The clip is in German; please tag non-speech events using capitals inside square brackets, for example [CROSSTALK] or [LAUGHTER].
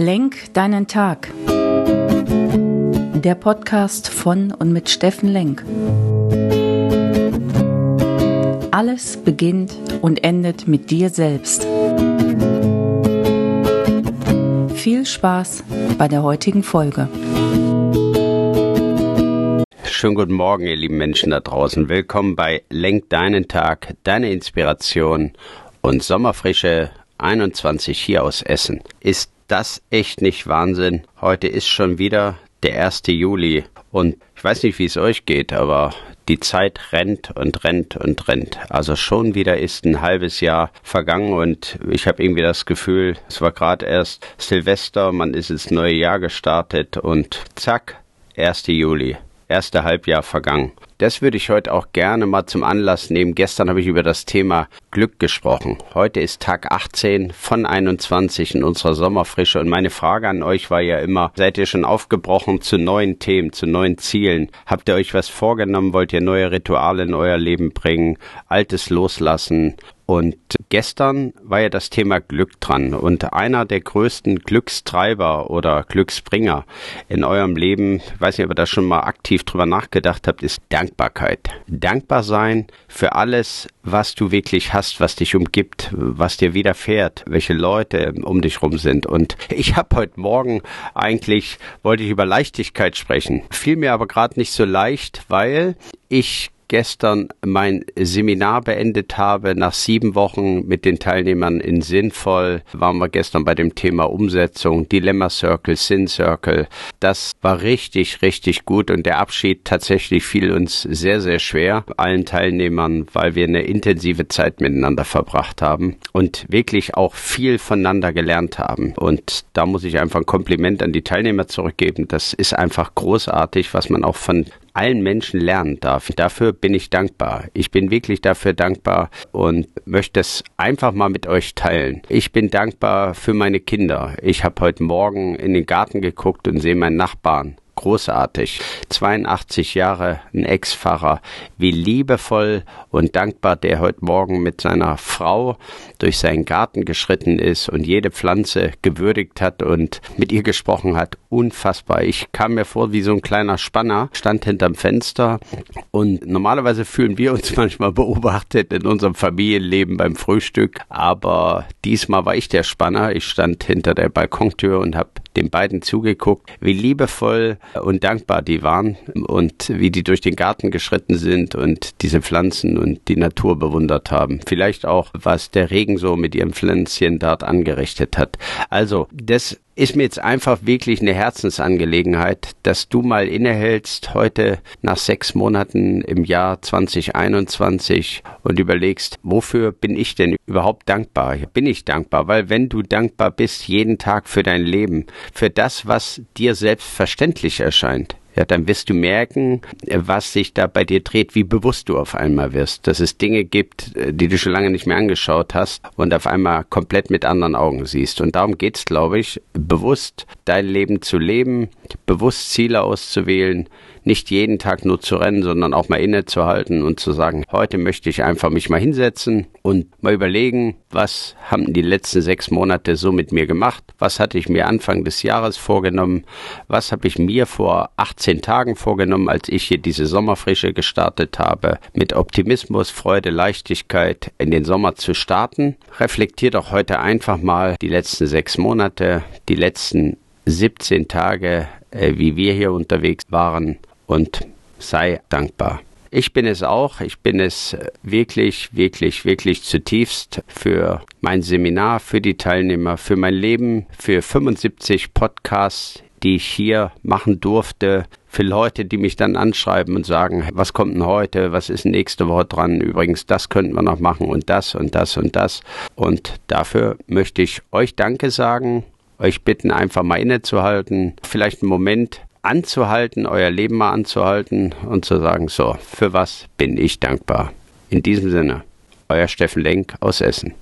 Lenk deinen Tag. Der Podcast von und mit Steffen Lenk. Alles beginnt und endet mit dir selbst. Viel Spaß bei der heutigen Folge. Schönen guten Morgen, ihr lieben Menschen da draußen. Willkommen bei Lenk deinen Tag, deine Inspiration und Sommerfrische 21 hier aus Essen. Ist das echt nicht Wahnsinn? Heute ist schon wieder der 1. Juli und ich weiß nicht, wie es euch geht, aber die Zeit rennt und rennt und rennt. Also schon wieder ist ein halbes Jahr vergangen und ich habe irgendwie das Gefühl, es war gerade erst Silvester, man ist ins neue Jahr gestartet und zack, 1. Juli erste Halbjahr vergangen. Das würde ich heute auch gerne mal zum Anlass nehmen. Gestern habe ich über das Thema Glück gesprochen. Heute ist Tag 18 von 21 in unserer Sommerfrische und meine Frage an euch war ja immer, seid ihr schon aufgebrochen zu neuen Themen, zu neuen Zielen? Habt ihr euch was vorgenommen? Wollt ihr neue Rituale in euer Leben bringen? Altes loslassen? Und gestern war ja das Thema Glück dran. Und einer der größten Glückstreiber oder Glücksbringer in eurem Leben, ich weiß nicht, ob ihr da schon mal aktiv drüber nachgedacht habt, ist Dankbarkeit. Dankbar sein für alles, was du wirklich hast, was dich umgibt, was dir widerfährt, welche Leute um dich rum sind. Und ich habe heute Morgen eigentlich, wollte ich über Leichtigkeit sprechen, fiel mir aber gerade nicht so leicht, weil ich gestern mein Seminar beendet habe. Nach sieben Wochen mit den Teilnehmern in Sinnvoll waren wir gestern bei dem Thema Umsetzung, Dilemma Circle, Sin Circle. Das war richtig, richtig gut und der Abschied tatsächlich fiel uns sehr, sehr schwer, allen Teilnehmern, weil wir eine intensive Zeit miteinander verbracht haben und wirklich auch viel voneinander gelernt haben. Und da muss ich einfach ein Kompliment an die Teilnehmer zurückgeben. Das ist einfach großartig, was man auch von allen Menschen lernen darf. Dafür bin ich dankbar. Ich bin wirklich dafür dankbar und möchte es einfach mal mit euch teilen. Ich bin dankbar für meine Kinder. Ich habe heute Morgen in den Garten geguckt und sehe meinen Nachbarn großartig. 82 Jahre, ein Ex-Pfarrer. Wie liebevoll und dankbar der heute Morgen mit seiner Frau durch seinen Garten geschritten ist und jede Pflanze gewürdigt hat und mit ihr gesprochen hat. Unfassbar. Ich kam mir vor wie so ein kleiner Spanner, stand hinterm Fenster und normalerweise fühlen wir uns [LAUGHS] manchmal beobachtet in unserem Familienleben beim Frühstück, aber diesmal war ich der Spanner. Ich stand hinter der Balkontür und habe den beiden zugeguckt, wie liebevoll und dankbar die waren und wie die durch den Garten geschritten sind und diese Pflanzen und die Natur bewundert haben. Vielleicht auch, was der Regen so mit ihrem Pflänzchen dort angerichtet hat. Also, das ist mir jetzt einfach wirklich eine Herzensangelegenheit, dass du mal innehältst heute nach sechs Monaten im Jahr 2021 und überlegst, wofür bin ich denn überhaupt dankbar? Bin ich dankbar? Weil wenn du dankbar bist jeden Tag für dein Leben, für das, was dir selbstverständlich erscheint, ja, dann wirst du merken, was sich da bei dir dreht, wie bewusst du auf einmal wirst, dass es Dinge gibt, die du schon lange nicht mehr angeschaut hast und auf einmal komplett mit anderen Augen siehst. Und darum geht's, glaube ich, bewusst dein Leben zu leben, bewusst Ziele auszuwählen, nicht jeden Tag nur zu rennen, sondern auch mal innezuhalten und zu sagen, heute möchte ich einfach mich mal hinsetzen und mal überlegen, was haben die letzten sechs Monate so mit mir gemacht? Was hatte ich mir Anfang des Jahres vorgenommen? Was habe ich mir vor 18 Tagen vorgenommen, als ich hier diese Sommerfrische gestartet habe? Mit Optimismus, Freude, Leichtigkeit in den Sommer zu starten. Reflektier doch heute einfach mal die letzten sechs Monate, die letzten 17 Tage, äh, wie wir hier unterwegs waren und sei dankbar. Ich bin es auch. Ich bin es wirklich, wirklich, wirklich zutiefst für mein Seminar, für die Teilnehmer, für mein Leben, für 75 Podcasts, die ich hier machen durfte, für Leute, die mich dann anschreiben und sagen, was kommt denn heute, was ist nächste Woche dran, übrigens, das könnten wir noch machen und das und das und das. Und dafür möchte ich euch Danke sagen, euch bitten, einfach mal innezuhalten, vielleicht einen Moment anzuhalten, euer Leben mal anzuhalten und zu sagen, so, für was bin ich dankbar? In diesem Sinne, euer Steffen Lenk aus Essen.